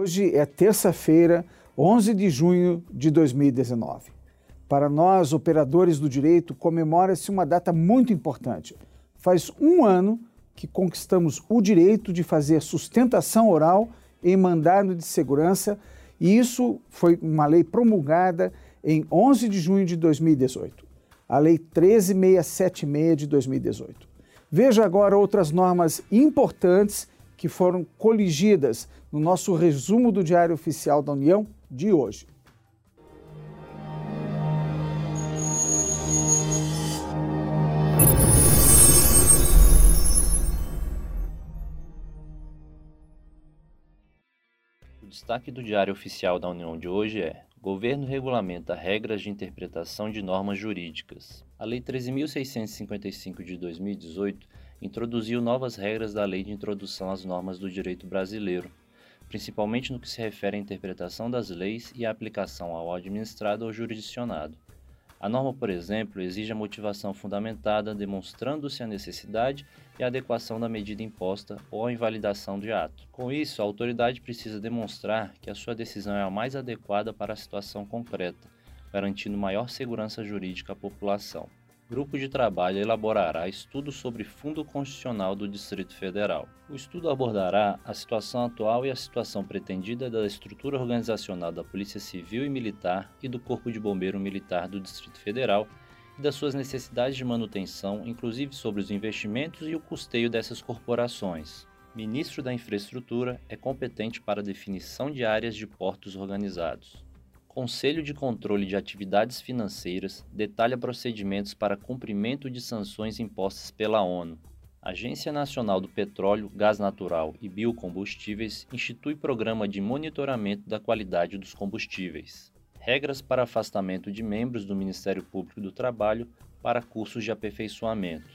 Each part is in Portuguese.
Hoje é terça-feira, 11 de junho de 2019. Para nós, operadores do direito, comemora-se uma data muito importante. Faz um ano que conquistamos o direito de fazer sustentação oral em mandado de segurança, e isso foi uma lei promulgada em 11 de junho de 2018, a Lei 13676 de 2018. Veja agora outras normas importantes que foram coligidas no nosso resumo do Diário Oficial da União de hoje. O destaque do Diário Oficial da União de hoje é: Governo regulamenta regras de interpretação de normas jurídicas. A Lei 13.655 de 2018 introduziu novas regras da Lei de Introdução às Normas do Direito Brasileiro, principalmente no que se refere à interpretação das leis e à aplicação ao administrado ou jurisdicionado. A norma, por exemplo, exige a motivação fundamentada, demonstrando-se a necessidade e a adequação da medida imposta ou a invalidação de ato. Com isso, a autoridade precisa demonstrar que a sua decisão é a mais adequada para a situação concreta, garantindo maior segurança jurídica à população. Grupo de trabalho elaborará estudo sobre Fundo Constitucional do Distrito Federal. O estudo abordará a situação atual e a situação pretendida da estrutura organizacional da Polícia Civil e Militar e do Corpo de Bombeiro Militar do Distrito Federal e das suas necessidades de manutenção, inclusive sobre os investimentos e o custeio dessas corporações. Ministro da Infraestrutura é competente para a definição de áreas de portos organizados. Conselho de Controle de Atividades Financeiras detalha procedimentos para cumprimento de sanções impostas pela ONU. Agência Nacional do Petróleo, Gás Natural e Biocombustíveis institui programa de monitoramento da qualidade dos combustíveis. Regras para afastamento de membros do Ministério Público do Trabalho para cursos de aperfeiçoamento.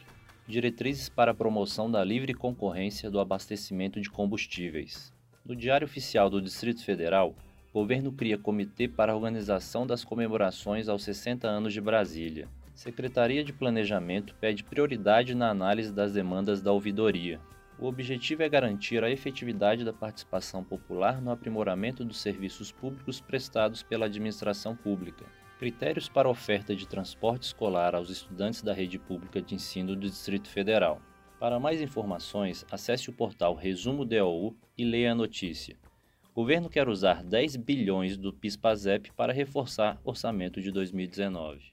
Diretrizes para a promoção da livre concorrência do abastecimento de combustíveis. No Diário Oficial do Distrito Federal, governo cria comitê para organização das comemorações aos 60 anos de Brasília. Secretaria de Planejamento pede prioridade na análise das demandas da ouvidoria. O objetivo é garantir a efetividade da participação popular no aprimoramento dos serviços públicos prestados pela administração pública. Critérios para oferta de transporte escolar aos estudantes da rede pública de ensino do Distrito Federal. Para mais informações, acesse o portal Resumo DOU e leia a notícia. Governo quer usar 10 bilhões do PIS-PASEP para reforçar orçamento de 2019.